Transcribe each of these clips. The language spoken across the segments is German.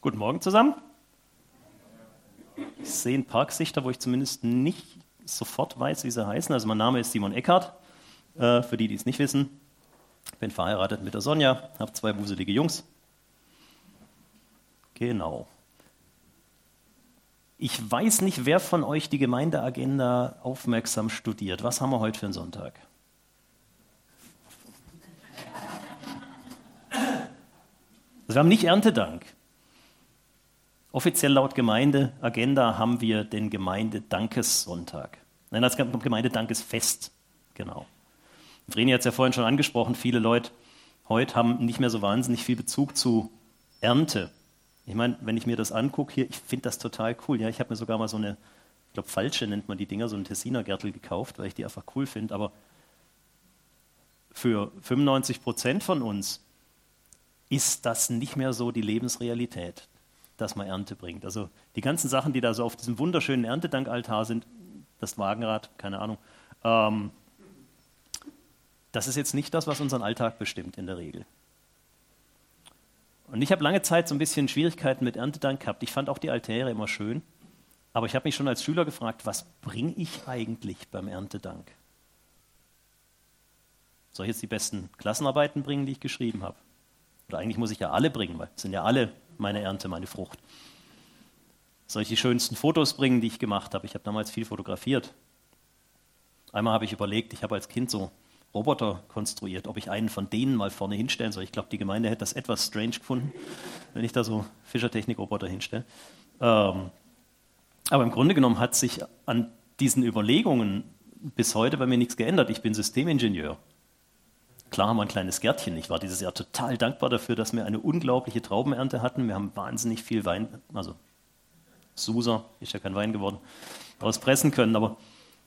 Guten Morgen zusammen. Ich sehe ein paar Gesichter, wo ich zumindest nicht sofort weiß, wie sie heißen. Also mein Name ist Simon Eckhardt, äh, für die, die es nicht wissen. Ich bin verheiratet mit der Sonja, habe zwei wuselige Jungs. Genau. Ich weiß nicht, wer von euch die Gemeindeagenda aufmerksam studiert. Was haben wir heute für einen Sonntag? Also wir haben nicht Erntedank. Offiziell laut Gemeindeagenda haben wir den Gemeindedankessonntag. Nein, das Gemeindedankesfest, genau. Vreni hat es ja vorhin schon angesprochen, viele Leute heute haben nicht mehr so wahnsinnig viel Bezug zu Ernte. Ich meine, wenn ich mir das angucke hier, ich finde das total cool. Ja, ich habe mir sogar mal so eine, ich glaube, falsche nennt man die Dinger, so einen Tessiner Gärtel gekauft, weil ich die einfach cool finde. Aber für 95 Prozent von uns ist das nicht mehr so die Lebensrealität dass man Ernte bringt. Also die ganzen Sachen, die da so auf diesem wunderschönen Erntedankaltar sind, das Wagenrad, keine Ahnung, ähm, das ist jetzt nicht das, was unseren Alltag bestimmt in der Regel. Und ich habe lange Zeit so ein bisschen Schwierigkeiten mit Erntedank gehabt. Ich fand auch die Altäre immer schön, aber ich habe mich schon als Schüler gefragt, was bringe ich eigentlich beim Erntedank? Soll ich jetzt die besten Klassenarbeiten bringen, die ich geschrieben habe? Oder eigentlich muss ich ja alle bringen, weil es sind ja alle meine Ernte, meine Frucht. Die schönsten Fotos bringen, die ich gemacht habe? Ich habe damals viel fotografiert. Einmal habe ich überlegt, ich habe als Kind so Roboter konstruiert, ob ich einen von denen mal vorne hinstellen soll. Ich glaube, die Gemeinde hätte das etwas strange gefunden, wenn ich da so Fischertechnik-Roboter hinstelle. Ähm, aber im Grunde genommen hat sich an diesen Überlegungen bis heute bei mir nichts geändert. Ich bin Systemingenieur. Klar haben wir ein kleines Gärtchen. Ich war dieses Jahr total dankbar dafür, dass wir eine unglaubliche Traubenernte hatten. Wir haben wahnsinnig viel Wein, also Suser, ist ja kein Wein geworden, auspressen können. Aber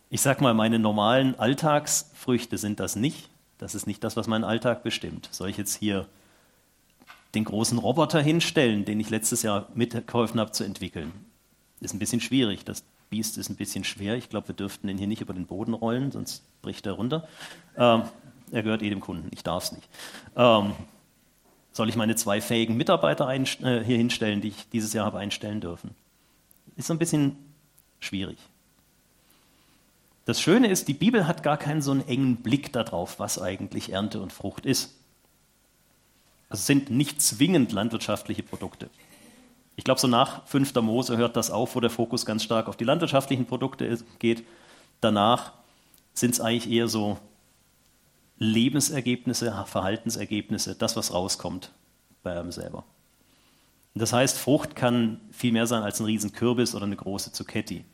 ich sag mal, meine normalen Alltagsfrüchte sind das nicht. Das ist nicht das, was meinen Alltag bestimmt. Soll ich jetzt hier den großen Roboter hinstellen, den ich letztes Jahr mitgeholfen habe zu entwickeln? Ist ein bisschen schwierig. Das Biest ist ein bisschen schwer. Ich glaube, wir dürften den hier nicht über den Boden rollen, sonst bricht er runter. Ähm, er gehört eh dem Kunden, ich darf es nicht. Ähm, soll ich meine zwei fähigen Mitarbeiter ein, äh, hier hinstellen, die ich dieses Jahr habe einstellen dürfen? Ist so ein bisschen schwierig. Das Schöne ist, die Bibel hat gar keinen so einen engen Blick darauf, was eigentlich Ernte und Frucht ist. Es sind nicht zwingend landwirtschaftliche Produkte. Ich glaube, so nach 5. Mose hört das auf, wo der Fokus ganz stark auf die landwirtschaftlichen Produkte geht. Danach sind es eigentlich eher so Lebensergebnisse, Verhaltensergebnisse, das, was rauskommt bei einem selber. das heißt, Frucht kann viel mehr sein als ein Riesenkürbis oder eine große Zucchetti.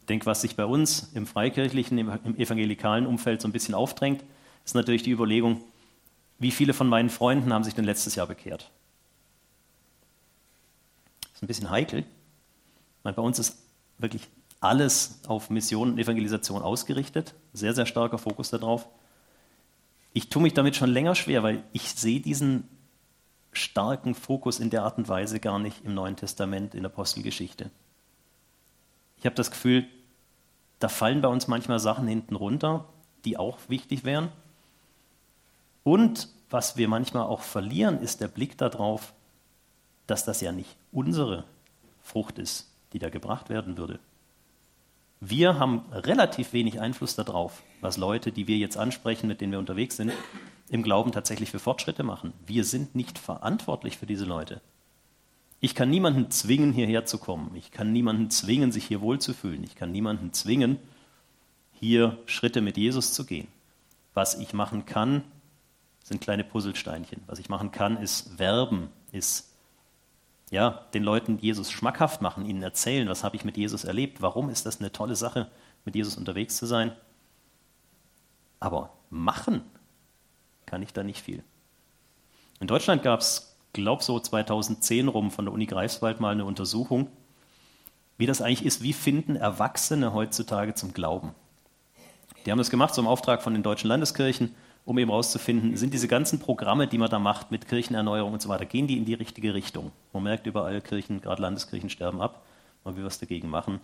Ich denke, was sich bei uns im freikirchlichen, im evangelikalen Umfeld so ein bisschen aufdrängt, ist natürlich die Überlegung, wie viele von meinen Freunden haben sich denn letztes Jahr bekehrt? Das ist ein bisschen heikel. Weil bei uns ist wirklich alles auf Mission und Evangelisation ausgerichtet, sehr, sehr starker Fokus darauf ich tue mich damit schon länger schwer, weil ich sehe diesen starken Fokus in der Art und Weise gar nicht im Neuen Testament, in der Apostelgeschichte. Ich habe das Gefühl, da fallen bei uns manchmal Sachen hinten runter, die auch wichtig wären. Und was wir manchmal auch verlieren, ist der Blick darauf, dass das ja nicht unsere Frucht ist, die da gebracht werden würde. Wir haben relativ wenig Einfluss darauf, was Leute, die wir jetzt ansprechen, mit denen wir unterwegs sind, im Glauben tatsächlich für Fortschritte machen. Wir sind nicht verantwortlich für diese Leute. Ich kann niemanden zwingen, hierher zu kommen. Ich kann niemanden zwingen, sich hier wohlzufühlen. Ich kann niemanden zwingen, hier Schritte mit Jesus zu gehen. Was ich machen kann, sind kleine Puzzlesteinchen. Was ich machen kann, ist werben, ist ja, den Leuten Jesus schmackhaft machen, ihnen erzählen, was habe ich mit Jesus erlebt, warum ist das eine tolle Sache, mit Jesus unterwegs zu sein. Aber machen kann ich da nicht viel. In Deutschland gab es, glaube so 2010 rum von der Uni Greifswald mal eine Untersuchung, wie das eigentlich ist, wie finden Erwachsene heutzutage zum Glauben. Die haben das gemacht, so im Auftrag von den deutschen Landeskirchen um eben herauszufinden, sind diese ganzen Programme, die man da macht mit Kirchenerneuerung und so weiter, gehen die in die richtige Richtung? Man merkt überall, Kirchen, gerade Landeskirchen sterben ab, man will was dagegen machen.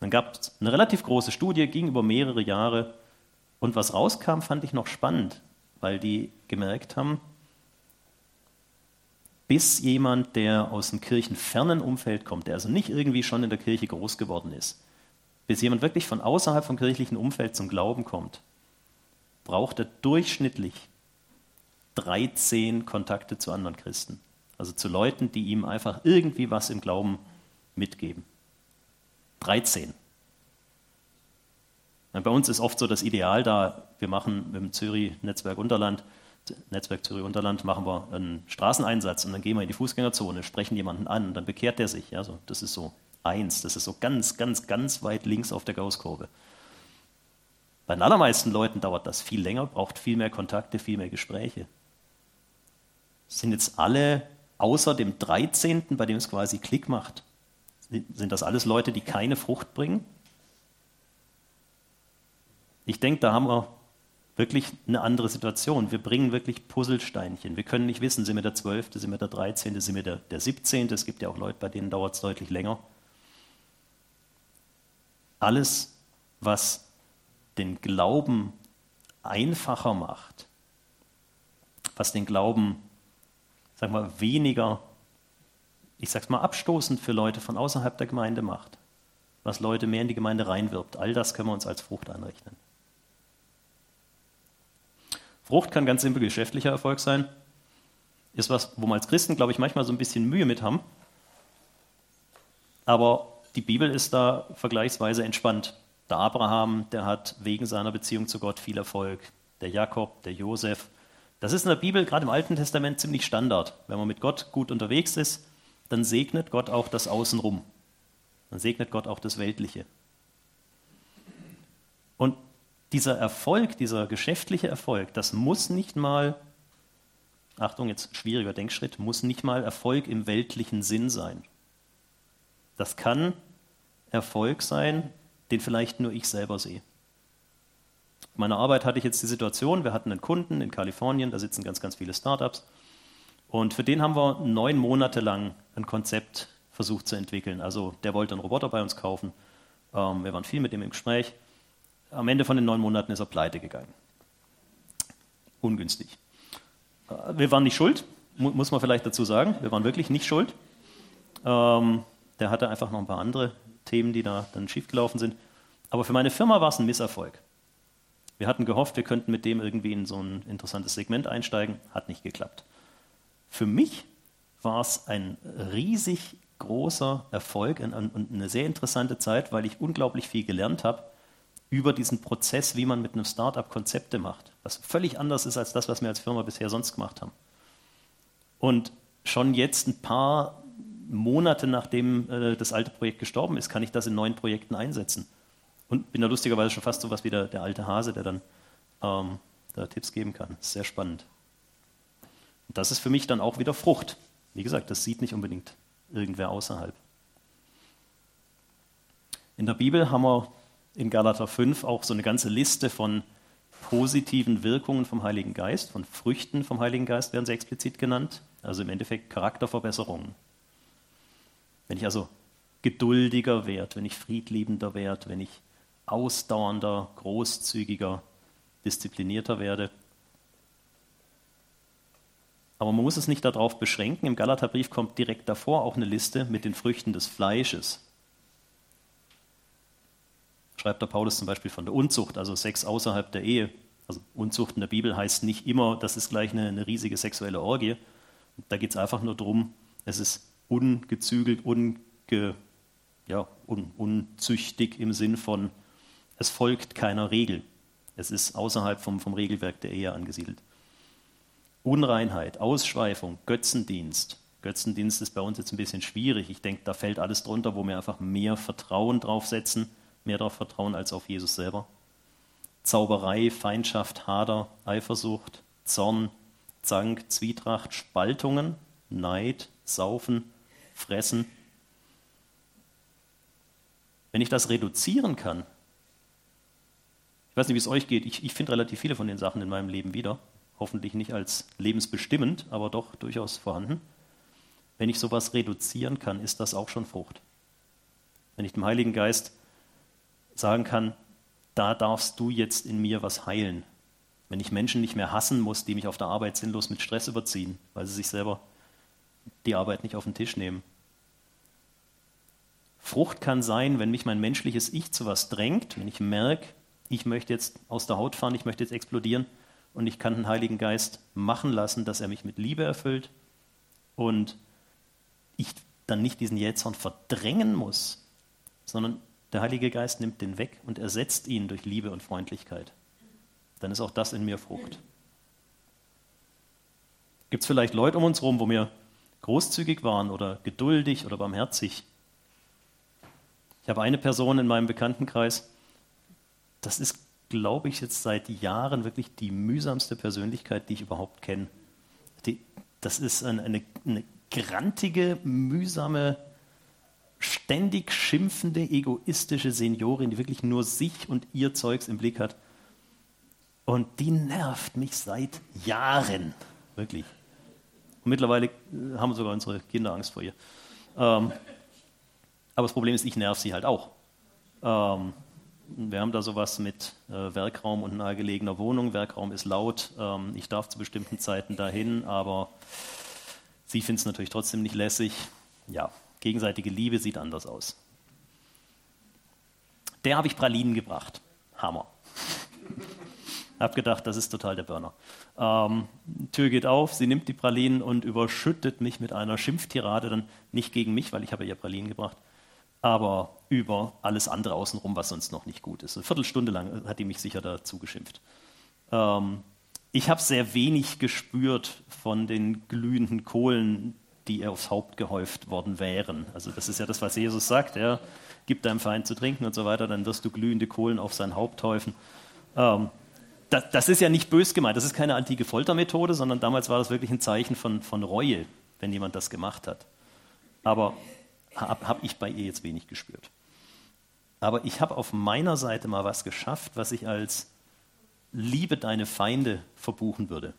Dann gab es eine relativ große Studie, ging über mehrere Jahre und was rauskam, fand ich noch spannend, weil die gemerkt haben, bis jemand, der aus dem kirchenfernen Umfeld kommt, der also nicht irgendwie schon in der Kirche groß geworden ist, bis jemand wirklich von außerhalb vom kirchlichen Umfeld zum Glauben kommt, braucht er durchschnittlich 13 Kontakte zu anderen Christen. Also zu Leuten, die ihm einfach irgendwie was im Glauben mitgeben. 13. Bei uns ist oft so das Ideal da, wir machen mit dem Zürich Netzwerk Unterland, Netzwerk Zürich Unterland, machen wir einen Straßeneinsatz und dann gehen wir in die Fußgängerzone, sprechen jemanden an und dann bekehrt der sich. Ja, so, das ist so eins, das ist so ganz, ganz, ganz weit links auf der Gaußkurve. Bei den allermeisten Leuten dauert das viel länger, braucht viel mehr Kontakte, viel mehr Gespräche. Sind jetzt alle außer dem 13., bei dem es quasi Klick macht, sind das alles Leute, die keine Frucht bringen? Ich denke, da haben wir wirklich eine andere Situation. Wir bringen wirklich Puzzlesteinchen. Wir können nicht wissen, sind wir der 12., sind wir der 13., sind wir der, der 17. Es gibt ja auch Leute, bei denen dauert es deutlich länger. Alles, was den Glauben einfacher macht, was den Glauben, sag mal, weniger, ich sag's mal, abstoßend für Leute von außerhalb der Gemeinde macht, was Leute mehr in die Gemeinde reinwirbt, all das können wir uns als Frucht anrechnen. Frucht kann ganz simpel geschäftlicher Erfolg sein. Ist was, wo wir als Christen, glaube ich, manchmal so ein bisschen Mühe mit haben. Aber die Bibel ist da vergleichsweise entspannt. Der Abraham, der hat wegen seiner Beziehung zu Gott viel Erfolg. Der Jakob, der Josef. Das ist in der Bibel, gerade im Alten Testament, ziemlich Standard. Wenn man mit Gott gut unterwegs ist, dann segnet Gott auch das Außenrum. Dann segnet Gott auch das Weltliche. Und dieser Erfolg, dieser geschäftliche Erfolg, das muss nicht mal, Achtung, jetzt schwieriger Denkschritt, muss nicht mal Erfolg im weltlichen Sinn sein. Das kann Erfolg sein, den vielleicht nur ich selber sehe. In meiner Arbeit hatte ich jetzt die Situation, wir hatten einen Kunden in Kalifornien, da sitzen ganz, ganz viele Startups. Und für den haben wir neun Monate lang ein Konzept versucht zu entwickeln. Also der wollte einen Roboter bei uns kaufen. Ähm, wir waren viel mit ihm im Gespräch. Am Ende von den neun Monaten ist er pleite gegangen. Ungünstig. Äh, wir waren nicht schuld, muss man vielleicht dazu sagen. Wir waren wirklich nicht schuld. Ähm, der hatte einfach noch ein paar andere Themen, die da dann schiefgelaufen sind. Aber für meine Firma war es ein Misserfolg. Wir hatten gehofft, wir könnten mit dem irgendwie in so ein interessantes Segment einsteigen. Hat nicht geklappt. Für mich war es ein riesig großer Erfolg und eine sehr interessante Zeit, weil ich unglaublich viel gelernt habe über diesen Prozess, wie man mit einem Startup Konzepte macht, was völlig anders ist als das, was wir als Firma bisher sonst gemacht haben. Und schon jetzt ein paar Monate nachdem äh, das alte Projekt gestorben ist, kann ich das in neuen Projekten einsetzen. Und bin da lustigerweise schon fast so was wie der, der alte Hase, der dann ähm, da Tipps geben kann. Sehr spannend. Und das ist für mich dann auch wieder Frucht. Wie gesagt, das sieht nicht unbedingt irgendwer außerhalb. In der Bibel haben wir in Galater 5 auch so eine ganze Liste von positiven Wirkungen vom Heiligen Geist, von Früchten vom Heiligen Geist werden sie explizit genannt, also im Endeffekt Charakterverbesserungen. Wenn ich also geduldiger werde, wenn ich friedliebender werde, wenn ich ausdauernder, großzügiger, disziplinierter werde. Aber man muss es nicht darauf beschränken. Im Galaterbrief kommt direkt davor auch eine Liste mit den Früchten des Fleisches schreibt der Paulus zum Beispiel von der Unzucht, also Sex außerhalb der Ehe. Also Unzucht in der Bibel heißt nicht immer, das ist gleich eine, eine riesige sexuelle Orgie. Da geht es einfach nur darum, es ist ungezügelt, unge, ja, un, unzüchtig im Sinn von, es folgt keiner Regel. Es ist außerhalb vom, vom Regelwerk der Ehe angesiedelt. Unreinheit, Ausschweifung, Götzendienst. Götzendienst ist bei uns jetzt ein bisschen schwierig. Ich denke, da fällt alles drunter, wo wir einfach mehr Vertrauen drauf setzen mehr darauf vertrauen als auf Jesus selber. Zauberei, Feindschaft, Hader, Eifersucht, Zorn, Zank, Zwietracht, Spaltungen, Neid, Saufen, Fressen. Wenn ich das reduzieren kann, ich weiß nicht, wie es euch geht, ich, ich finde relativ viele von den Sachen in meinem Leben wieder, hoffentlich nicht als lebensbestimmend, aber doch durchaus vorhanden. Wenn ich sowas reduzieren kann, ist das auch schon Frucht. Wenn ich dem Heiligen Geist sagen kann, da darfst du jetzt in mir was heilen. Wenn ich Menschen nicht mehr hassen muss, die mich auf der Arbeit sinnlos mit Stress überziehen, weil sie sich selber die Arbeit nicht auf den Tisch nehmen. Frucht kann sein, wenn mich mein menschliches Ich zu was drängt, wenn ich merke, ich möchte jetzt aus der Haut fahren, ich möchte jetzt explodieren und ich kann den Heiligen Geist machen lassen, dass er mich mit Liebe erfüllt und ich dann nicht diesen Jähzorn verdrängen muss, sondern der Heilige Geist nimmt den weg und ersetzt ihn durch Liebe und Freundlichkeit. Dann ist auch das in mir Frucht. Gibt es vielleicht Leute um uns herum, wo wir großzügig waren oder geduldig oder barmherzig? Ich habe eine Person in meinem Bekanntenkreis, das ist, glaube ich, jetzt seit Jahren wirklich die mühsamste Persönlichkeit, die ich überhaupt kenne. das ist eine, eine, eine grantige, mühsame, ständig schimpfende, egoistische Seniorin, die wirklich nur sich und ihr Zeugs im Blick hat. Und die nervt mich seit Jahren, wirklich. Und mittlerweile äh, haben sogar unsere Kinder Angst vor ihr. Ähm, aber das Problem ist, ich nerv sie halt auch. Ähm, wir haben da sowas mit äh, Werkraum und nahegelegener Wohnung. Werkraum ist laut. Ähm, ich darf zu bestimmten Zeiten dahin, aber sie findet es natürlich trotzdem nicht lässig. Ja, gegenseitige Liebe sieht anders aus. Der habe ich Pralinen gebracht. Hammer. Hab gedacht, das ist total der Burner. Ähm, Tür geht auf, sie nimmt die Pralinen und überschüttet mich mit einer Schimpftirade, dann nicht gegen mich, weil ich habe ihr Pralinen gebracht, aber über alles andere außenrum, was sonst noch nicht gut ist. Eine Viertelstunde lang hat die mich sicher dazu geschimpft. Ähm, ich habe sehr wenig gespürt von den glühenden Kohlen, die ihr aufs Haupt gehäuft worden wären. Also das ist ja das, was Jesus sagt, ja, gib deinem Feind zu trinken und so weiter, dann wirst du glühende Kohlen auf sein Haupt häufen. Ähm, das, das, ist ja nicht bös gemeint, das ist keine antike Foltermethode, sondern damals war das wirklich ein Zeichen von, von Reue, wenn jemand das gemacht hat. Aber habe hab ich bei ihr jetzt wenig gespürt. Aber ich habe auf meiner Seite mal was geschafft, was ich als Liebe deine Feinde verbuchen würde.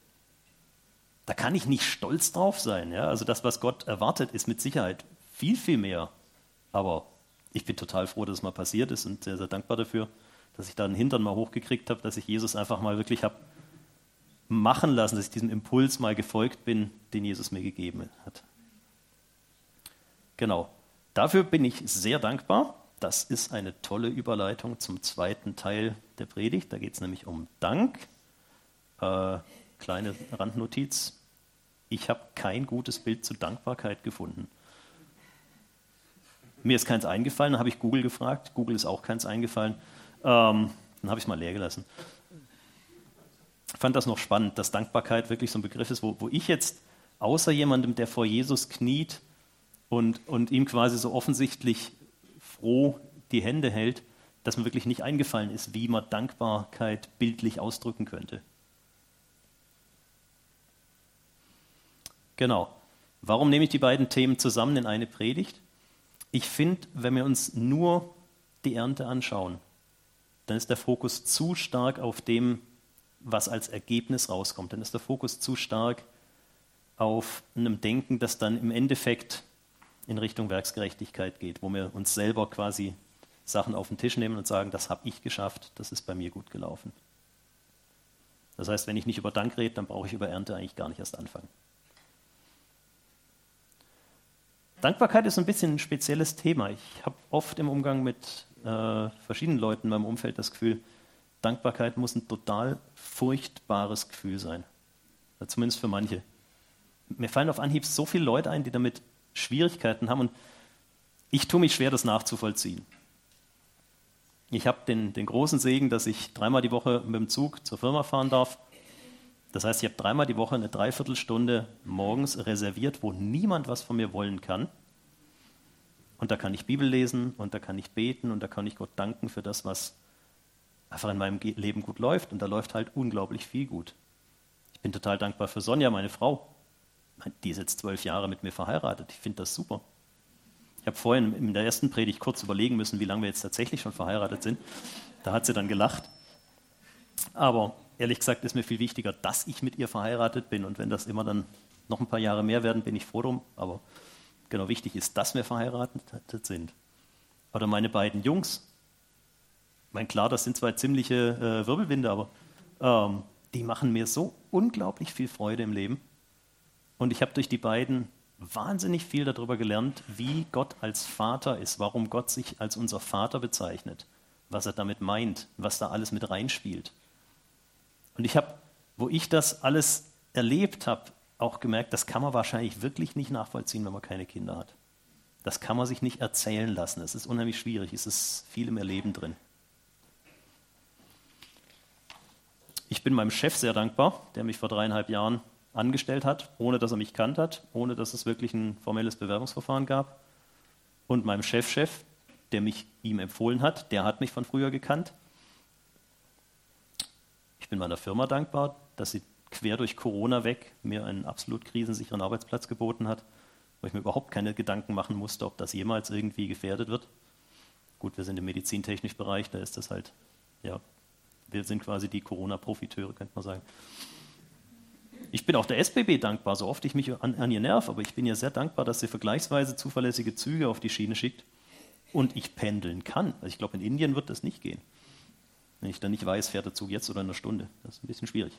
Da kann ich nicht stolz drauf sein. Ja? Also das, was Gott erwartet, ist mit Sicherheit viel, viel mehr. Aber ich bin total froh, dass es mal passiert ist und sehr, sehr dankbar dafür, dass ich da einen Hintern mal hochgekriegt habe, dass ich Jesus einfach mal wirklich habe machen lassen, dass ich diesem Impuls mal gefolgt bin, den Jesus mir gegeben hat. Genau. Dafür bin ich sehr dankbar. Das ist eine tolle Überleitung zum zweiten Teil der Predigt. Da geht es nämlich um Dank. Äh, kleine Randnotiz. Ich habe kein gutes Bild zur Dankbarkeit gefunden. Mir ist keins eingefallen, dann habe ich Google gefragt. Google ist auch keins eingefallen. Ähm, dann habe ich es mal leer gelassen. Ich fand das noch spannend, dass Dankbarkeit wirklich so ein Begriff ist, wo, wo ich jetzt außer jemandem, der vor Jesus kniet, und, und ihm quasi so offensichtlich froh die Hände hält, dass mir wirklich nicht eingefallen ist, wie man Dankbarkeit bildlich ausdrücken könnte. Genau. Warum nehme ich die beiden Themen zusammen in eine Predigt? Ich finde, wenn wir uns nur die Ernte anschauen, dann ist der Fokus zu stark auf dem, was als Ergebnis rauskommt. Dann ist der Fokus zu stark auf einem Denken, das dann im Endeffekt in Richtung Werksgerechtigkeit geht, wo wir uns selber quasi Sachen auf den Tisch nehmen und sagen, das habe ich geschafft, das ist bei mir gut gelaufen. Das heißt, wenn ich nicht über Dank rede, dann brauche ich über Ernte eigentlich gar nicht erst anfangen. Dankbarkeit ist ein bisschen ein spezielles Thema. Ich habe oft im Umgang mit äh, verschiedenen Leuten in meinem Umfeld das Gefühl, Dankbarkeit muss ein total furchtbares Gefühl sein. Zumindest für manche. Mir fallen auf Anhieb so viele Leute ein, die damit Schwierigkeiten haben. Und ich tue mich schwer, das nachzuvollziehen. Ich habe den, den großen Segen, dass ich dreimal die Woche mit dem Zug zur Firma fahren darf. Das heißt, ich habe dreimal die Woche eine Dreiviertelstunde morgens reserviert, wo niemand was von mir wollen kann. Und da kann ich Bibel lesen und da kann ich beten und da kann ich Gott danken für das, was einfach in meinem Leben gut läuft. Und da läuft halt unglaublich viel gut. Ich bin total dankbar für Sonja, meine Frau die ist jetzt zwölf Jahre mit mir verheiratet. Ich finde das super. Ich habe vorhin in der ersten Predigt kurz überlegen müssen, wie lange wir jetzt tatsächlich schon verheiratet sind. Da hat sie dann gelacht. Aber ehrlich gesagt ist mir viel wichtiger, dass ich mit ihr verheiratet bin. Und wenn das immer dann noch ein paar Jahre mehr werden, bin ich froh drum. Aber genau wichtig ist, dass wir verheiratet sind. Oder meine beiden Jungs. Ich meine, klar, das sind zwei ziemliche äh, Wirbelwinde, aber ähm, die machen mir so unglaublich viel Freude im Leben. Und ich habe durch die beiden wahnsinnig viel darüber gelernt, wie Gott als Vater ist, warum Gott sich als unser Vater bezeichnet, was er damit meint, was da alles mit reinspielt. Und ich habe, wo ich das alles erlebt habe, auch gemerkt, das kann man wahrscheinlich wirklich nicht nachvollziehen, wenn man keine Kinder hat. Das kann man sich nicht erzählen lassen. Es ist unheimlich schwierig. Es ist viel im Erleben drin. Ich bin meinem Chef sehr dankbar, der mich vor dreieinhalb Jahren angestellt hat, ohne dass er mich kannt hat, ohne dass es wirklich ein formelles Bewerbungsverfahren gab. Und meinem Chefchef, -Chef, der mich ihm empfohlen hat, der hat mich von früher gekannt. Ich bin meiner Firma dankbar, dass sie quer durch Corona weg mir einen absolut krisensicheren Arbeitsplatz geboten hat, wo ich mir überhaupt keine Gedanken machen musste, ob das jemals irgendwie gefährdet wird. Gut, wir sind im medizintechnischen Bereich, da ist das halt, ja, wir sind quasi die Corona-Profiteure, könnte man sagen. Ich bin auch der SBB dankbar, so oft ich mich an, an ihr nerv, aber ich bin ihr sehr dankbar, dass sie vergleichsweise zuverlässige Züge auf die Schiene schickt und ich pendeln kann. Also ich glaube, in Indien wird das nicht gehen. Wenn ich dann nicht weiß, fährt der Zug jetzt oder in einer Stunde. Das ist ein bisschen schwierig.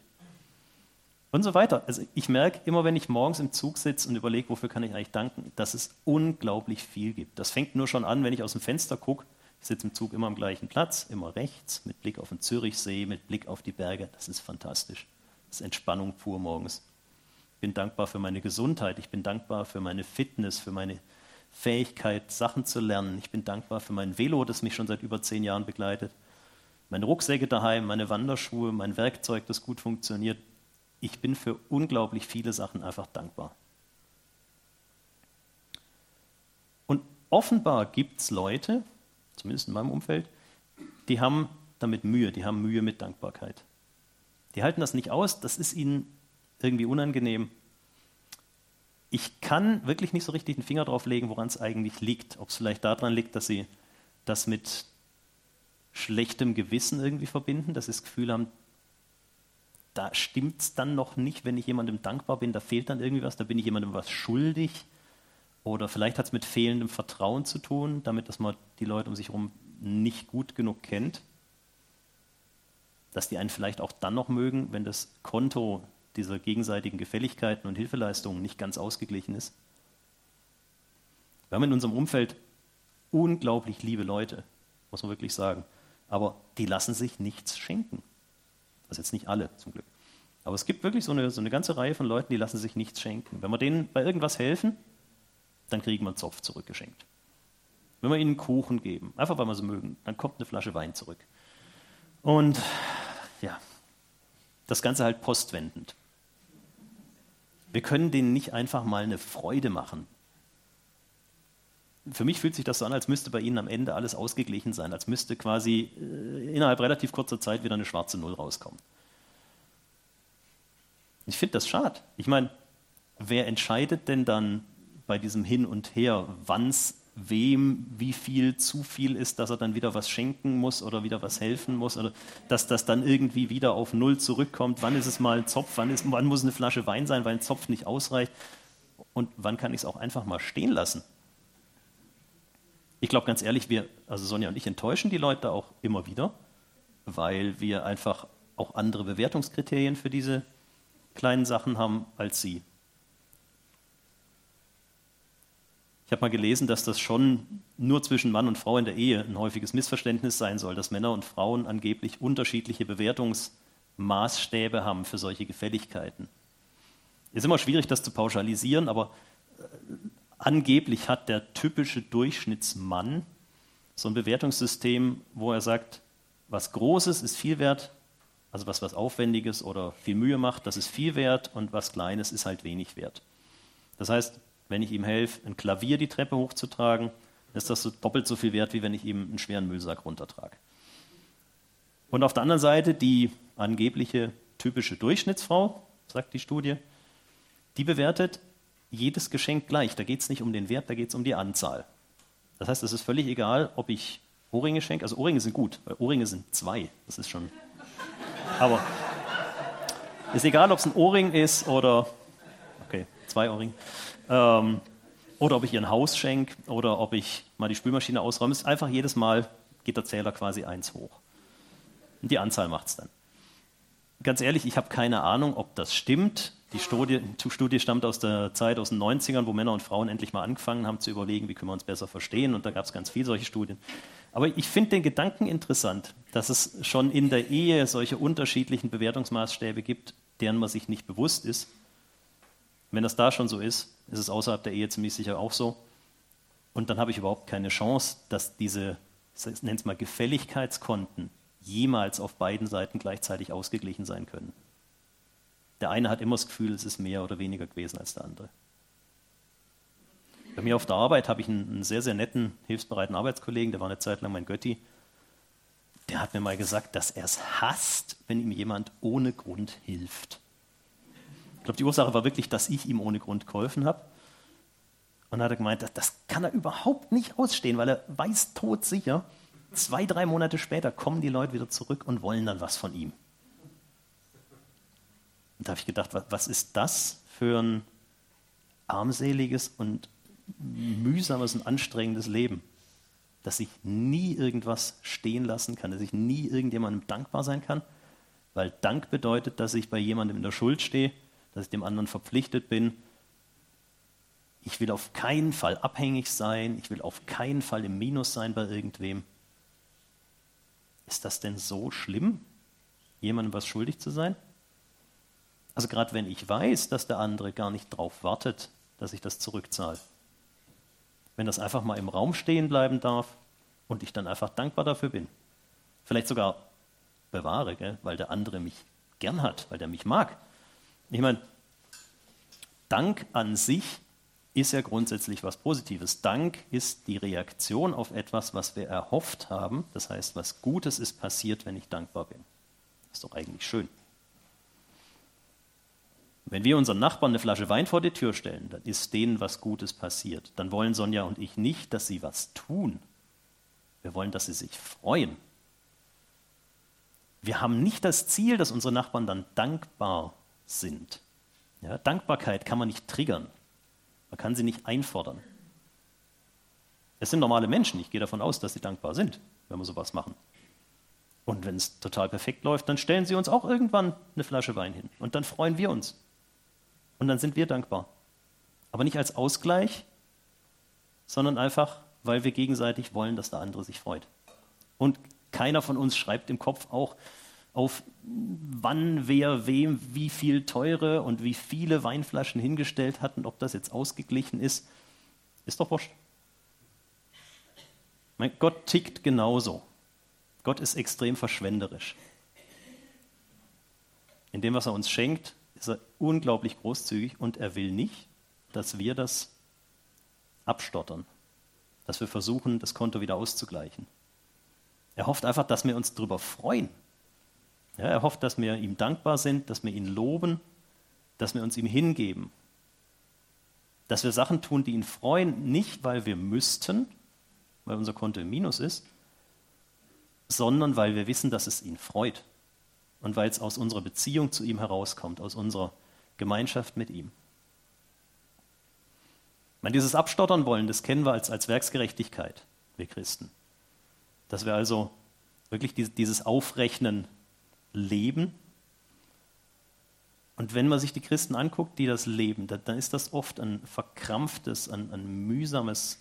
Und so weiter. Also ich merke immer, wenn ich morgens im Zug sitze und überlege, wofür kann ich eigentlich danken, dass es unglaublich viel gibt. Das fängt nur schon an, wenn ich aus dem Fenster gucke. Ich sitze im Zug immer am gleichen Platz, immer rechts, mit Blick auf den Zürichsee, mit Blick auf die Berge. Das ist fantastisch. Das ist Entspannung pur morgens. Ich bin dankbar für meine Gesundheit. Ich bin dankbar für meine Fitness, für meine Fähigkeit, Sachen zu lernen. Ich bin dankbar für mein Velo, das mich schon seit über zehn Jahren begleitet. Meine Rucksäcke daheim, meine Wanderschuhe, mein Werkzeug, das gut funktioniert ich bin für unglaublich viele Sachen einfach dankbar. Und offenbar gibt es Leute, zumindest in meinem Umfeld, die haben damit Mühe, die haben Mühe mit Dankbarkeit. Die halten das nicht aus, das ist ihnen irgendwie unangenehm. Ich kann wirklich nicht so richtig den Finger drauf legen, woran es eigentlich liegt. Ob es vielleicht daran liegt, dass sie das mit schlechtem Gewissen irgendwie verbinden, dass sie das Gefühl haben, da stimmt es dann noch nicht, wenn ich jemandem dankbar bin, da fehlt dann irgendwie was, da bin ich jemandem was schuldig. Oder vielleicht hat es mit fehlendem Vertrauen zu tun, damit dass man die Leute um sich herum nicht gut genug kennt. Dass die einen vielleicht auch dann noch mögen, wenn das Konto dieser gegenseitigen Gefälligkeiten und Hilfeleistungen nicht ganz ausgeglichen ist. Wir haben in unserem Umfeld unglaublich liebe Leute, muss man wirklich sagen. Aber die lassen sich nichts schenken. Also jetzt nicht alle zum Glück. Aber es gibt wirklich so eine, so eine ganze Reihe von Leuten, die lassen sich nichts schenken. Wenn wir denen bei irgendwas helfen, dann kriegen wir einen Zopf zurückgeschenkt. Wenn wir ihnen Kuchen geben, einfach weil wir sie mögen, dann kommt eine Flasche Wein zurück. Und ja, das Ganze halt postwendend. Wir können denen nicht einfach mal eine Freude machen. Für mich fühlt sich das so an, als müsste bei ihnen am Ende alles ausgeglichen sein, als müsste quasi äh, innerhalb relativ kurzer Zeit wieder eine schwarze Null rauskommen. Ich finde das schade. Ich meine, wer entscheidet denn dann bei diesem Hin und Her, wann es wem wie viel zu viel ist, dass er dann wieder was schenken muss oder wieder was helfen muss oder dass das dann irgendwie wieder auf Null zurückkommt. Wann ist es mal ein Zopf, wann, ist, wann muss eine Flasche Wein sein, weil ein Zopf nicht ausreicht und wann kann ich es auch einfach mal stehen lassen? Ich glaube ganz ehrlich, wir, also Sonja und ich enttäuschen die Leute auch immer wieder, weil wir einfach auch andere Bewertungskriterien für diese kleinen Sachen haben als sie. Ich habe mal gelesen, dass das schon nur zwischen Mann und Frau in der Ehe ein häufiges Missverständnis sein soll, dass Männer und Frauen angeblich unterschiedliche Bewertungsmaßstäbe haben für solche Gefälligkeiten. Ist immer schwierig, das zu pauschalisieren, aber äh, angeblich hat der typische Durchschnittsmann so ein Bewertungssystem, wo er sagt, was Großes ist viel wert, also was was Aufwendiges oder viel Mühe macht, das ist viel wert und was Kleines ist halt wenig wert. Das heißt, wenn ich ihm helfe, ein Klavier die Treppe hochzutragen, ist das so doppelt so viel wert, wie wenn ich ihm einen schweren Müllsack runtertrage. Und auf der anderen Seite die angebliche typische Durchschnittsfrau, sagt die Studie, die bewertet jedes Geschenk gleich. Da geht es nicht um den Wert, da geht es um die Anzahl. Das heißt, es ist völlig egal, ob ich Ohrringe schenke. Also Ohrringe sind gut, weil Ohrringe sind zwei. Das ist schon. Aber ist egal, ob es ein Ohrring ist oder. Okay, zwei Ohrringe. Ähm, oder ob ich ihr ein Haus schenke oder ob ich mal die Spülmaschine ausräume. Ist einfach jedes Mal geht der Zähler quasi eins hoch. Und die Anzahl macht es dann. ganz ehrlich, ich habe keine Ahnung, ob das stimmt. Die Studie, die Studie, stammt aus der Zeit aus den 90ern, wo Männer und Frauen endlich mal angefangen haben zu überlegen, wie können wir uns besser verstehen. Und da gab es ganz viele solche Studien. Aber ich finde den Gedanken interessant, dass es schon in der Ehe solche unterschiedlichen Bewertungsmaßstäbe gibt, deren man sich nicht bewusst ist. Wenn das da schon so ist, ist es außerhalb der Ehe ziemlich sicher auch so. Und dann habe ich überhaupt keine Chance, dass diese, ich nenne es mal Gefälligkeitskonten, jemals auf beiden Seiten gleichzeitig ausgeglichen sein können. Der eine hat immer das Gefühl, es ist mehr oder weniger gewesen als der andere. Bei mir auf der Arbeit habe ich einen, einen, sehr, sehr netten, hilfsbereiten Arbeitskollegen, der war eine Zeit lang mein Götti. Der hat mir mal gesagt, dass er es hasst, wenn ihm jemand ohne Grund hilft. Ich glaube, die Ursache war wirklich, dass ich ihm ohne Grund geholfen habe. Und dann hat er gemeint, das, das kann er überhaupt nicht ausstehen, weil er weiß todsicher, zwei, drei Monate später kommen die Leute wieder zurück und wollen dann was von ihm. Und da habe ich gedacht, was, was ist das für ein armseliges und mühsames und anstrengendes Leben, dass ich nie irgendwas stehen lassen kann, dass ich nie irgendjemandem dankbar sein kann, weil Dank bedeutet, dass ich bei jemandem in der Schuld stehe, dass ich dem anderen verpflichtet bin. Ich will auf keinen Fall abhängig sein, ich will auf keinen Fall im Minus sein bei irgendwem. Ist das denn so schlimm, jemandem was schuldig zu sein? Also gerade wenn ich weiß, dass der andere gar nicht darauf wartet, dass ich das zurückzahle wenn das einfach mal im Raum stehen bleiben darf und ich dann einfach dankbar dafür bin. Vielleicht sogar bewahre, gell? weil der andere mich gern hat, weil der mich mag. Ich meine, Dank an sich ist ja grundsätzlich was Positives. Dank ist die Reaktion auf etwas, was wir erhofft haben. Das heißt, was Gutes ist passiert, wenn ich dankbar bin. Das ist doch eigentlich schön. Wenn wir unseren Nachbarn eine Flasche Wein vor die Tür stellen, dann ist denen was Gutes passiert. Dann wollen Sonja und ich nicht, dass sie was tun. Wir wollen, dass sie sich freuen. Wir haben nicht das Ziel, dass unsere Nachbarn dann dankbar sind. Ja, Dankbarkeit kann man nicht triggern. Man kann sie nicht einfordern. Es sind normale Menschen. Ich gehe davon aus, dass sie dankbar sind, wenn wir sowas machen. Und wenn es total perfekt läuft, dann stellen sie uns auch irgendwann eine Flasche Wein hin. Und dann freuen wir uns. Und dann sind wir dankbar. Aber nicht als Ausgleich, sondern einfach, weil wir gegenseitig wollen, dass der andere sich freut. Und keiner von uns schreibt im Kopf auch auf, wann wer wem wie viel teure und wie viele Weinflaschen hingestellt hat und ob das jetzt ausgeglichen ist. Ist doch wurscht. Mein Gott tickt genauso. Gott ist extrem verschwenderisch. In dem, was er uns schenkt, ist er unglaublich großzügig und er will nicht, dass wir das abstottern, dass wir versuchen, das Konto wieder auszugleichen. Er hofft einfach, dass wir uns darüber freuen. Ja, er hofft, dass wir ihm dankbar sind, dass wir ihn loben, dass wir uns ihm hingeben. Dass wir Sachen tun, die ihn freuen, nicht weil wir müssten, weil unser Konto im Minus ist, sondern weil wir wissen, dass es ihn freut und weil es aus unserer Beziehung zu ihm herauskommt, aus unserer Gemeinschaft mit ihm. meine, dieses Abstottern wollen, das kennen wir als, als Werksgerechtigkeit, wir Christen. Dass wir also wirklich dieses Aufrechnen leben. Und wenn man sich die Christen anguckt, die das leben, dann ist das oft ein verkrampftes, ein, ein mühsames,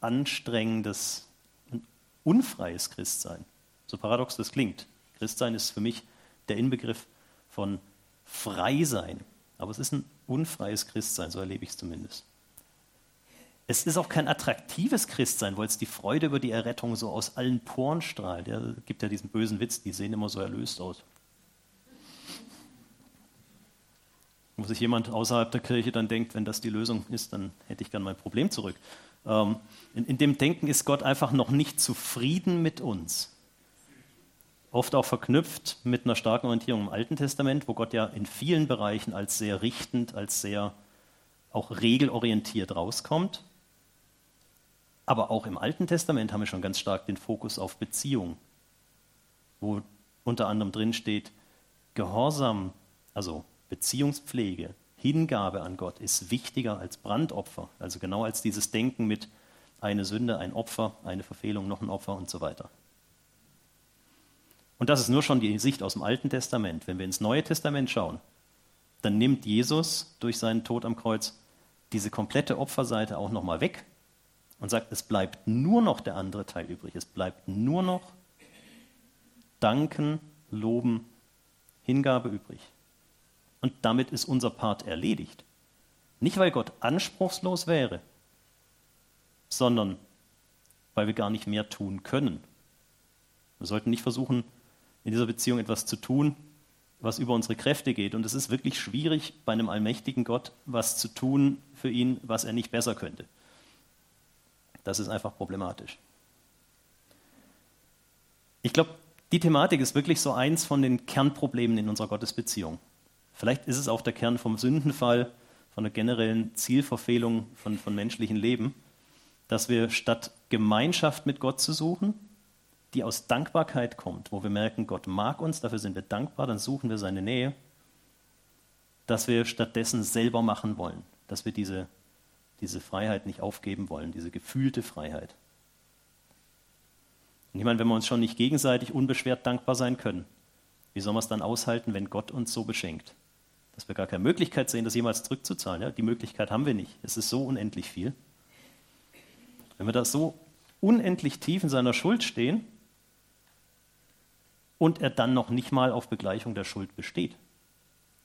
anstrengendes, ein unfreies Christsein. So paradox das klingt. Christsein ist für mich der Inbegriff von frei sein. Aber es ist ein unfreies Christsein, so erlebe ich es zumindest. Es ist auch kein attraktives Christsein, weil es die Freude über die Errettung so aus allen Poren strahlt. Ja, es gibt ja diesen bösen Witz, die sehen immer so erlöst aus. Wo sich jemand außerhalb der Kirche dann denkt, wenn das die Lösung ist, dann hätte ich gern mein Problem zurück. Ähm, in, in dem Denken ist Gott einfach noch nicht zufrieden mit uns oft auch verknüpft mit einer starken Orientierung im Alten Testament, wo Gott ja in vielen Bereichen als sehr richtend, als sehr auch regelorientiert rauskommt. Aber auch im Alten Testament haben wir schon ganz stark den Fokus auf Beziehung, wo unter anderem drin steht, Gehorsam, also Beziehungspflege, Hingabe an Gott ist wichtiger als Brandopfer, also genau als dieses Denken mit eine Sünde, ein Opfer, eine Verfehlung, noch ein Opfer und so weiter. Und das ist nur schon die Sicht aus dem Alten Testament. Wenn wir ins Neue Testament schauen, dann nimmt Jesus durch seinen Tod am Kreuz diese komplette Opferseite auch nochmal weg und sagt, es bleibt nur noch der andere Teil übrig. Es bleibt nur noch Danken, Loben, Hingabe übrig. Und damit ist unser Part erledigt. Nicht, weil Gott anspruchslos wäre, sondern weil wir gar nicht mehr tun können. Wir sollten nicht versuchen, in dieser Beziehung etwas zu tun, was über unsere Kräfte geht. Und es ist wirklich schwierig, bei einem allmächtigen Gott was zu tun für ihn, was er nicht besser könnte. Das ist einfach problematisch. Ich glaube, die Thematik ist wirklich so eins von den Kernproblemen in unserer Gottesbeziehung. Vielleicht ist es auch der Kern vom Sündenfall, von der generellen Zielverfehlung von, von menschlichen Leben, dass wir statt Gemeinschaft mit Gott zu suchen, die aus Dankbarkeit kommt, wo wir merken, Gott mag uns, dafür sind wir dankbar, dann suchen wir seine Nähe, dass wir stattdessen selber machen wollen, dass wir diese, diese Freiheit nicht aufgeben wollen, diese gefühlte Freiheit. Und ich meine, wenn wir uns schon nicht gegenseitig unbeschwert dankbar sein können, wie soll man es dann aushalten, wenn Gott uns so beschenkt? Dass wir gar keine Möglichkeit sehen, das jemals zurückzuzahlen. Ja? Die Möglichkeit haben wir nicht. Es ist so unendlich viel. Wenn wir da so unendlich tief in seiner Schuld stehen, und er dann noch nicht mal auf Begleichung der Schuld besteht,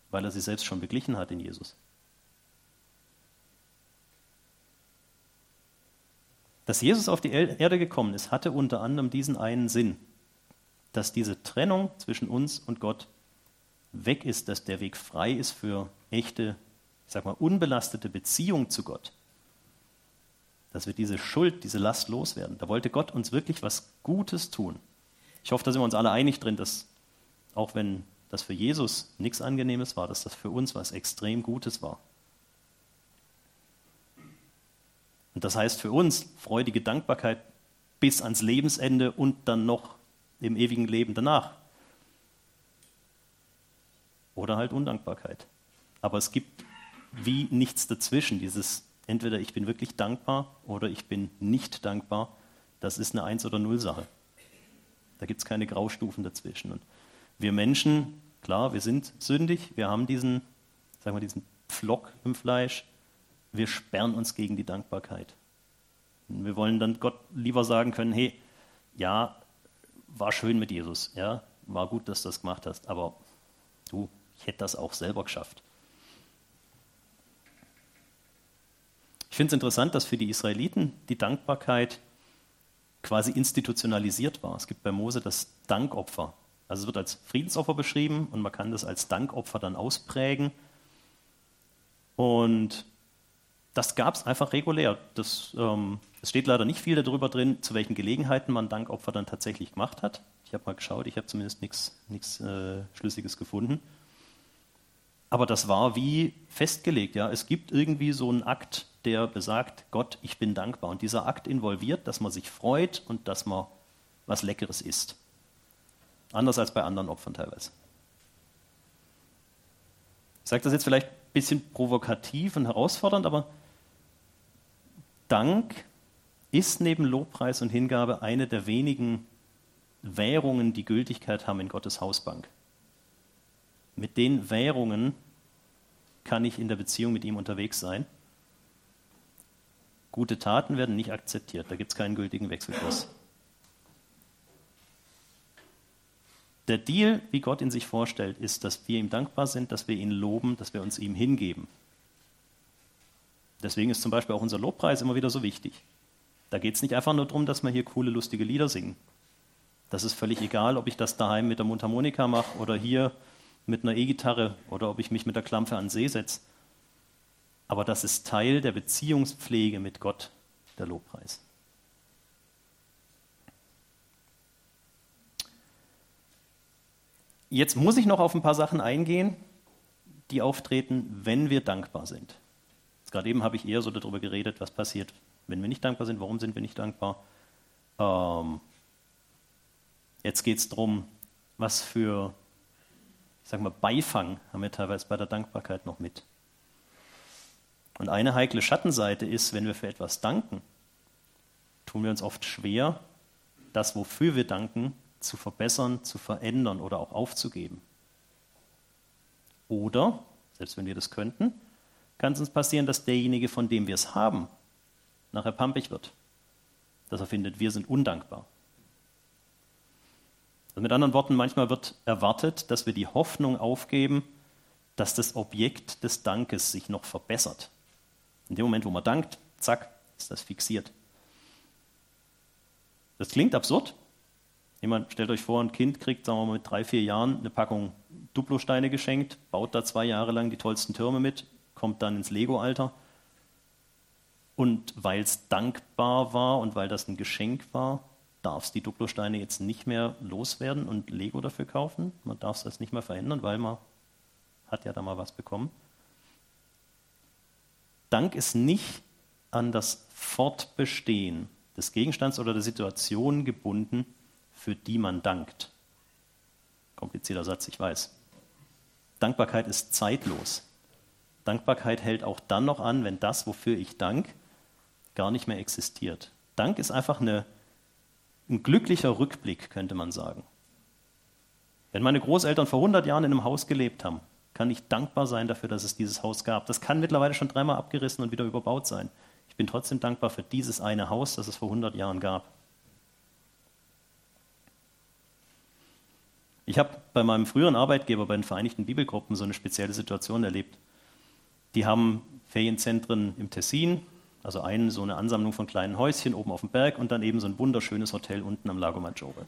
weil er sie selbst schon beglichen hat in Jesus. Dass Jesus auf die Erde gekommen ist, hatte unter anderem diesen einen Sinn, dass diese Trennung zwischen uns und Gott weg ist, dass der Weg frei ist für echte, ich sag mal, unbelastete Beziehung zu Gott. Dass wir diese Schuld, diese Last loswerden. Da wollte Gott uns wirklich was Gutes tun. Ich hoffe, da sind wir uns alle einig drin, dass auch wenn das für Jesus nichts Angenehmes war, dass das für uns was extrem Gutes war. Und das heißt für uns freudige Dankbarkeit bis ans Lebensende und dann noch im ewigen Leben danach. Oder halt Undankbarkeit. Aber es gibt wie nichts dazwischen, dieses entweder ich bin wirklich dankbar oder ich bin nicht dankbar. Das ist eine Eins- oder Null-Sache. Da gibt es keine Graustufen dazwischen. Und wir Menschen, klar, wir sind sündig, wir haben diesen, sagen wir, diesen Pflock im Fleisch, wir sperren uns gegen die Dankbarkeit. Wir wollen dann Gott lieber sagen können, hey, ja, war schön mit Jesus, ja, war gut, dass du das gemacht hast, aber du, ich hätte das auch selber geschafft. Ich finde es interessant, dass für die Israeliten die Dankbarkeit quasi institutionalisiert war. Es gibt bei Mose das Dankopfer. Also es wird als Friedensopfer beschrieben und man kann das als Dankopfer dann ausprägen. Und das gab es einfach regulär. Das, ähm, es steht leider nicht viel darüber drin, zu welchen Gelegenheiten man Dankopfer dann tatsächlich gemacht hat. Ich habe mal geschaut, ich habe zumindest nichts äh, Schlüssiges gefunden. Aber das war wie festgelegt. Ja? Es gibt irgendwie so einen Akt, der besagt, Gott, ich bin dankbar. Und dieser Akt involviert, dass man sich freut und dass man was Leckeres isst. Anders als bei anderen Opfern teilweise. Ich sage das jetzt vielleicht ein bisschen provokativ und herausfordernd, aber Dank ist neben Lobpreis und Hingabe eine der wenigen Währungen, die Gültigkeit haben in Gottes Hausbank. Mit den Währungen kann ich in der Beziehung mit ihm unterwegs sein. Gute Taten werden nicht akzeptiert, da gibt es keinen gültigen Wechselkurs. Der Deal, wie Gott ihn sich vorstellt, ist, dass wir ihm dankbar sind, dass wir ihn loben, dass wir uns ihm hingeben. Deswegen ist zum Beispiel auch unser Lobpreis immer wieder so wichtig. Da geht es nicht einfach nur darum, dass wir hier coole, lustige Lieder singen. Das ist völlig egal, ob ich das daheim mit der Mundharmonika mache oder hier mit einer E-Gitarre oder ob ich mich mit der Klampfe an den See setze. Aber das ist Teil der Beziehungspflege mit Gott, der Lobpreis. Jetzt muss ich noch auf ein paar Sachen eingehen, die auftreten, wenn wir dankbar sind. Gerade eben habe ich eher so darüber geredet, was passiert, wenn wir nicht dankbar sind, warum sind wir nicht dankbar. Ähm, jetzt geht es darum, was für ich sage mal, Beifang haben wir teilweise bei der Dankbarkeit noch mit. Und eine heikle Schattenseite ist, wenn wir für etwas danken, tun wir uns oft schwer, das, wofür wir danken, zu verbessern, zu verändern oder auch aufzugeben. Oder, selbst wenn wir das könnten, kann es uns passieren, dass derjenige, von dem wir es haben, nachher pampig wird. Dass er findet, wir sind undankbar. Also mit anderen Worten, manchmal wird erwartet, dass wir die Hoffnung aufgeben, dass das Objekt des Dankes sich noch verbessert. In dem Moment, wo man dankt, zack, ist das fixiert. Das klingt absurd. Jemand stellt euch vor, ein Kind kriegt, sagen wir mal, mit drei, vier Jahren eine Packung Duplosteine geschenkt, baut da zwei Jahre lang die tollsten Türme mit, kommt dann ins Lego-Alter. Und weil es dankbar war und weil das ein Geschenk war, darf es die Duplosteine jetzt nicht mehr loswerden und Lego dafür kaufen. Man darf es das nicht mehr verändern, weil man hat ja da mal was bekommen. Dank ist nicht an das Fortbestehen des Gegenstands oder der Situation gebunden, für die man dankt. Komplizierter Satz, ich weiß. Dankbarkeit ist zeitlos. Dankbarkeit hält auch dann noch an, wenn das, wofür ich dank, gar nicht mehr existiert. Dank ist einfach eine, ein glücklicher Rückblick, könnte man sagen. Wenn meine Großeltern vor 100 Jahren in einem Haus gelebt haben, kann ich dankbar sein dafür, dass es dieses Haus gab. Das kann mittlerweile schon dreimal abgerissen und wieder überbaut sein. Ich bin trotzdem dankbar für dieses eine Haus, das es vor 100 Jahren gab. Ich habe bei meinem früheren Arbeitgeber, bei den Vereinigten Bibelgruppen, so eine spezielle Situation erlebt. Die haben Ferienzentren im Tessin, also eine so eine Ansammlung von kleinen Häuschen oben auf dem Berg und dann eben so ein wunderschönes Hotel unten am Lago Maggiore.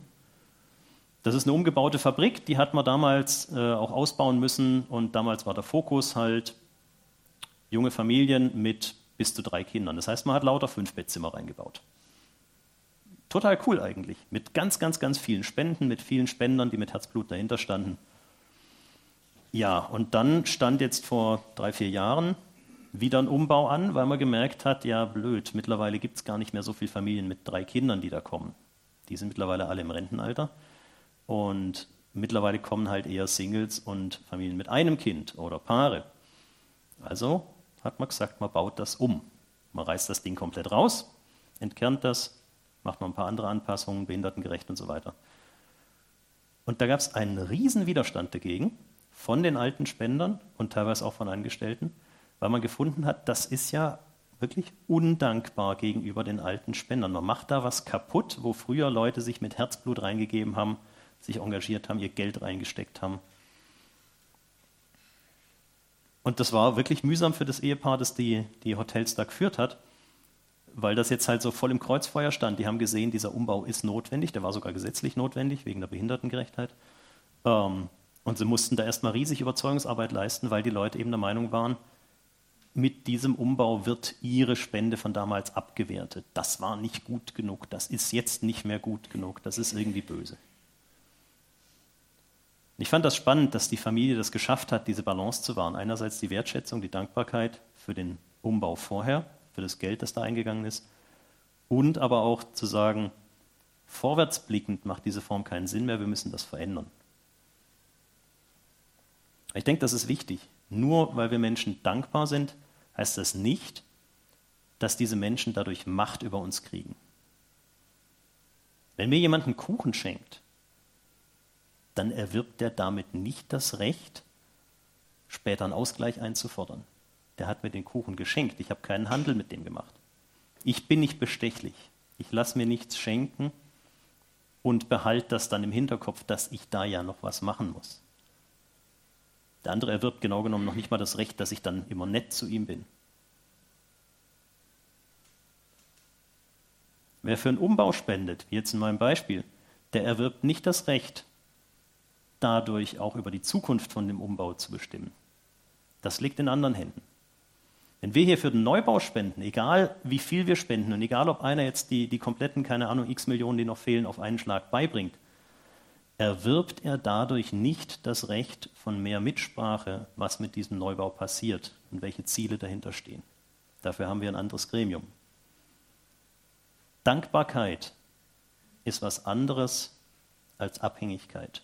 Das ist eine umgebaute Fabrik, die hat man damals äh, auch ausbauen müssen und damals war der Fokus halt junge Familien mit bis zu drei Kindern. Das heißt, man hat lauter Fünf-Bettzimmer reingebaut. Total cool eigentlich, mit ganz, ganz, ganz vielen Spenden, mit vielen Spendern, die mit Herzblut dahinter standen. Ja, und dann stand jetzt vor drei, vier Jahren wieder ein Umbau an, weil man gemerkt hat, ja blöd, mittlerweile gibt es gar nicht mehr so viele Familien mit drei Kindern, die da kommen. Die sind mittlerweile alle im Rentenalter. Und mittlerweile kommen halt eher Singles und Familien mit einem Kind oder Paare. Also hat man gesagt, man baut das um. Man reißt das Ding komplett raus, entkernt das, macht noch ein paar andere Anpassungen, behindertengerecht und so weiter. Und da gab es einen riesen Widerstand dagegen von den alten Spendern und teilweise auch von Angestellten, weil man gefunden hat, das ist ja wirklich undankbar gegenüber den alten Spendern. Man macht da was kaputt, wo früher Leute sich mit Herzblut reingegeben haben sich engagiert haben, ihr Geld reingesteckt haben. Und das war wirklich mühsam für das Ehepaar, das die, die Hotels da geführt hat, weil das jetzt halt so voll im Kreuzfeuer stand. Die haben gesehen, dieser Umbau ist notwendig, der war sogar gesetzlich notwendig, wegen der Behindertengerechtheit. Ähm, und sie mussten da erstmal riesig Überzeugungsarbeit leisten, weil die Leute eben der Meinung waren, mit diesem Umbau wird ihre Spende von damals abgewertet. Das war nicht gut genug, das ist jetzt nicht mehr gut genug, das ist irgendwie böse. Ich fand das spannend, dass die Familie das geschafft hat, diese Balance zu wahren. Einerseits die Wertschätzung, die Dankbarkeit für den Umbau vorher, für das Geld, das da eingegangen ist, und aber auch zu sagen, vorwärtsblickend macht diese Form keinen Sinn mehr, wir müssen das verändern. Ich denke, das ist wichtig. Nur weil wir Menschen dankbar sind, heißt das nicht, dass diese Menschen dadurch Macht über uns kriegen. Wenn mir jemand einen Kuchen schenkt, dann erwirbt er damit nicht das Recht, später einen Ausgleich einzufordern. Der hat mir den Kuchen geschenkt. Ich habe keinen Handel mit dem gemacht. Ich bin nicht bestechlich. Ich lasse mir nichts schenken und behalte das dann im Hinterkopf, dass ich da ja noch was machen muss. Der andere erwirbt genau genommen noch nicht mal das Recht, dass ich dann immer nett zu ihm bin. Wer für einen Umbau spendet, wie jetzt in meinem Beispiel, der erwirbt nicht das Recht, dadurch auch über die Zukunft von dem Umbau zu bestimmen. Das liegt in anderen Händen. Wenn wir hier für den Neubau spenden, egal wie viel wir spenden und egal ob einer jetzt die, die kompletten, keine Ahnung, x Millionen, die noch fehlen, auf einen Schlag beibringt, erwirbt er dadurch nicht das Recht von mehr Mitsprache, was mit diesem Neubau passiert und welche Ziele dahinter stehen. Dafür haben wir ein anderes Gremium. Dankbarkeit ist was anderes als Abhängigkeit.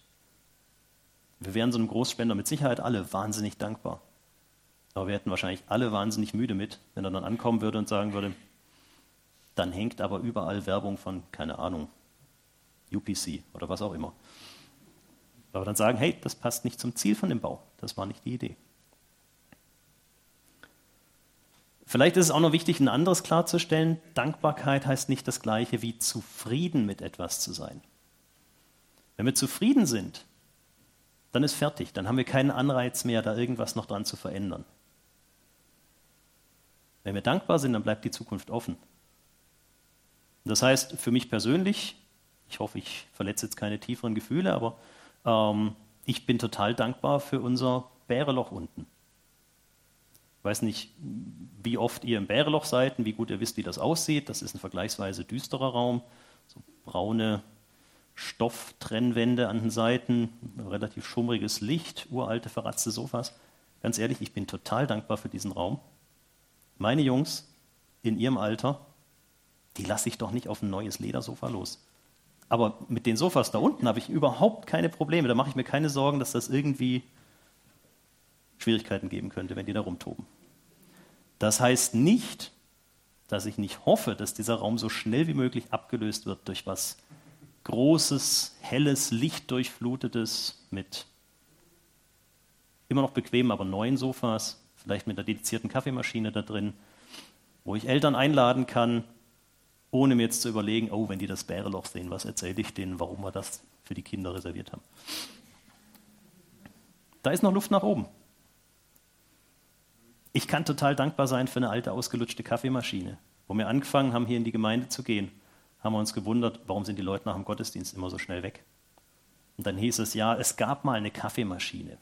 Wir wären so einem Großspender mit Sicherheit alle wahnsinnig dankbar. Aber wir hätten wahrscheinlich alle wahnsinnig müde mit, wenn er dann ankommen würde und sagen würde, dann hängt aber überall Werbung von, keine Ahnung, UPC oder was auch immer. Aber dann sagen, hey, das passt nicht zum Ziel von dem Bau. Das war nicht die Idee. Vielleicht ist es auch noch wichtig, ein anderes klarzustellen. Dankbarkeit heißt nicht das gleiche wie zufrieden mit etwas zu sein. Wenn wir zufrieden sind, dann ist fertig. Dann haben wir keinen Anreiz mehr, da irgendwas noch dran zu verändern. Wenn wir dankbar sind, dann bleibt die Zukunft offen. Das heißt, für mich persönlich, ich hoffe, ich verletze jetzt keine tieferen Gefühle, aber ähm, ich bin total dankbar für unser Bäreloch unten. Ich weiß nicht, wie oft ihr im Bäreloch seid und wie gut ihr wisst, wie das aussieht. Das ist ein vergleichsweise düsterer Raum, so braune Stofftrennwände an den Seiten, relativ schummriges Licht, uralte verratzte Sofas. Ganz ehrlich, ich bin total dankbar für diesen Raum. Meine Jungs in ihrem Alter, die lasse ich doch nicht auf ein neues Ledersofa los. Aber mit den Sofas da unten habe ich überhaupt keine Probleme. Da mache ich mir keine Sorgen, dass das irgendwie Schwierigkeiten geben könnte, wenn die da rumtoben. Das heißt nicht, dass ich nicht hoffe, dass dieser Raum so schnell wie möglich abgelöst wird durch was Großes, helles, lichtdurchflutetes mit immer noch bequemen, aber neuen Sofas, vielleicht mit einer dedizierten Kaffeemaschine da drin, wo ich Eltern einladen kann, ohne mir jetzt zu überlegen, oh, wenn die das Bäreloch sehen, was erzähle ich denen, warum wir das für die Kinder reserviert haben. Da ist noch Luft nach oben. Ich kann total dankbar sein für eine alte, ausgelutschte Kaffeemaschine. Wo wir angefangen haben, hier in die Gemeinde zu gehen, haben wir uns gewundert, warum sind die Leute nach dem Gottesdienst immer so schnell weg. Und dann hieß es, ja, es gab mal eine Kaffeemaschine.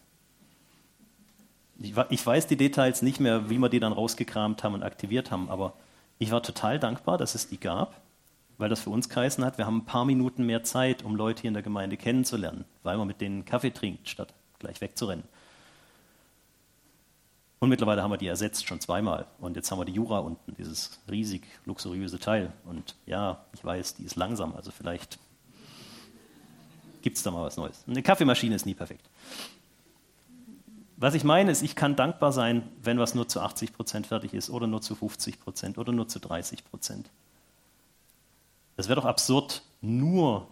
Ich, weiß die Details nicht mehr, wie wir die dann rausgekramt haben und aktiviert haben, aber ich war total dankbar, dass es die gab, weil das für uns geheißen hat, wir haben ein paar Minuten mehr Zeit, um Leute hier in der Gemeinde kennenzulernen, weil man mit denen Kaffee trinkt, statt gleich wegzurennen. Und mittlerweile haben wir die ersetzt, schon zweimal. Und jetzt haben wir die Jura unten, dieses riesig luxuriöse Teil. Und ja, ich weiß, die ist langsam, also vielleicht gibt es da mal was Neues. Eine Kaffeemaschine ist nie perfekt. Was ich meine ist, ich kann dankbar sein, wenn was nur zu 80 Prozent fertig ist oder nur zu 50 Prozent oder nur zu 30 Prozent. Es wäre doch absurd, nur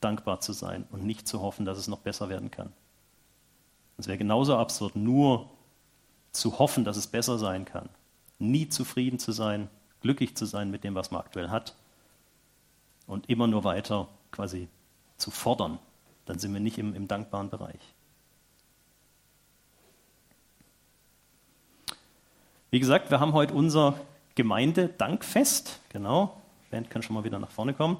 dankbar zu sein und nicht zu hoffen, dass es noch besser werden kann. Es wäre genauso absurd, nur zu hoffen, dass es besser sein kann. Nie zufrieden zu sein, glücklich zu sein mit dem, was man aktuell hat und immer nur weiter quasi zu fordern. Dann sind wir nicht im, im dankbaren Bereich. Wie gesagt, wir haben heute unser Gemeindedankfest. Genau, Band kann schon mal wieder nach vorne kommen.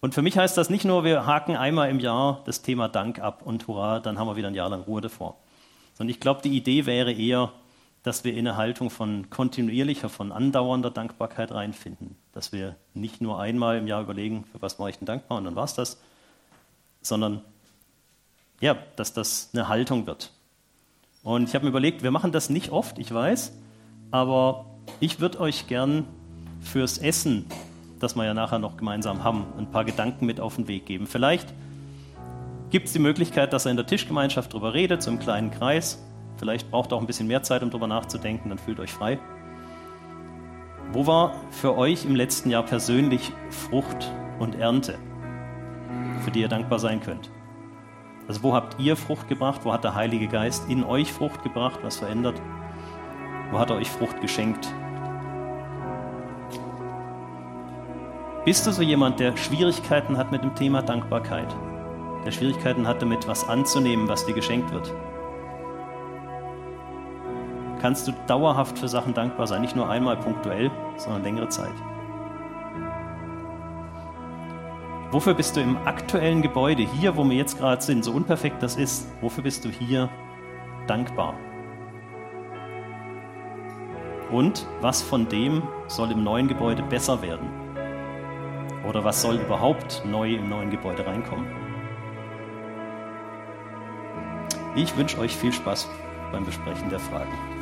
Und für mich heißt das nicht nur, wir haken einmal im Jahr das Thema Dank ab und hurra, dann haben wir wieder ein Jahr lang Ruhe davor. Sondern ich glaube, die Idee wäre eher, dass wir in eine Haltung von kontinuierlicher, von andauernder Dankbarkeit reinfinden. Dass wir nicht nur einmal im Jahr überlegen, für was war ich denn dankbar und dann war es das, sondern ja, dass das eine Haltung wird. Und ich habe mir überlegt, wir machen das nicht oft, ich weiß, aber ich würde euch gern fürs Essen, das wir ja nachher noch gemeinsam haben, ein paar Gedanken mit auf den Weg geben. Vielleicht gibt es die Möglichkeit, dass er in der Tischgemeinschaft darüber redet, so im kleinen Kreis. Vielleicht braucht er auch ein bisschen mehr Zeit, um darüber nachzudenken, dann fühlt euch frei. Wo war für euch im letzten Jahr persönlich Frucht und Ernte, für die ihr dankbar sein könnt? Also wo habt ihr Frucht gebracht? Wo hat der Heilige Geist in euch Frucht gebracht, was verändert? Wo hat er euch Frucht geschenkt? Bist du so jemand, der Schwierigkeiten hat mit dem Thema Dankbarkeit? Der Schwierigkeiten hat damit, was anzunehmen, was dir geschenkt wird? Kannst du dauerhaft für Sachen dankbar sein, nicht nur einmal punktuell, sondern längere Zeit? Wofür bist du im aktuellen Gebäude, hier, wo wir jetzt gerade sind, so unperfekt das ist, wofür bist du hier dankbar? Und was von dem soll im neuen Gebäude besser werden? Oder was soll überhaupt neu im neuen Gebäude reinkommen? Ich wünsche euch viel Spaß beim Besprechen der Fragen.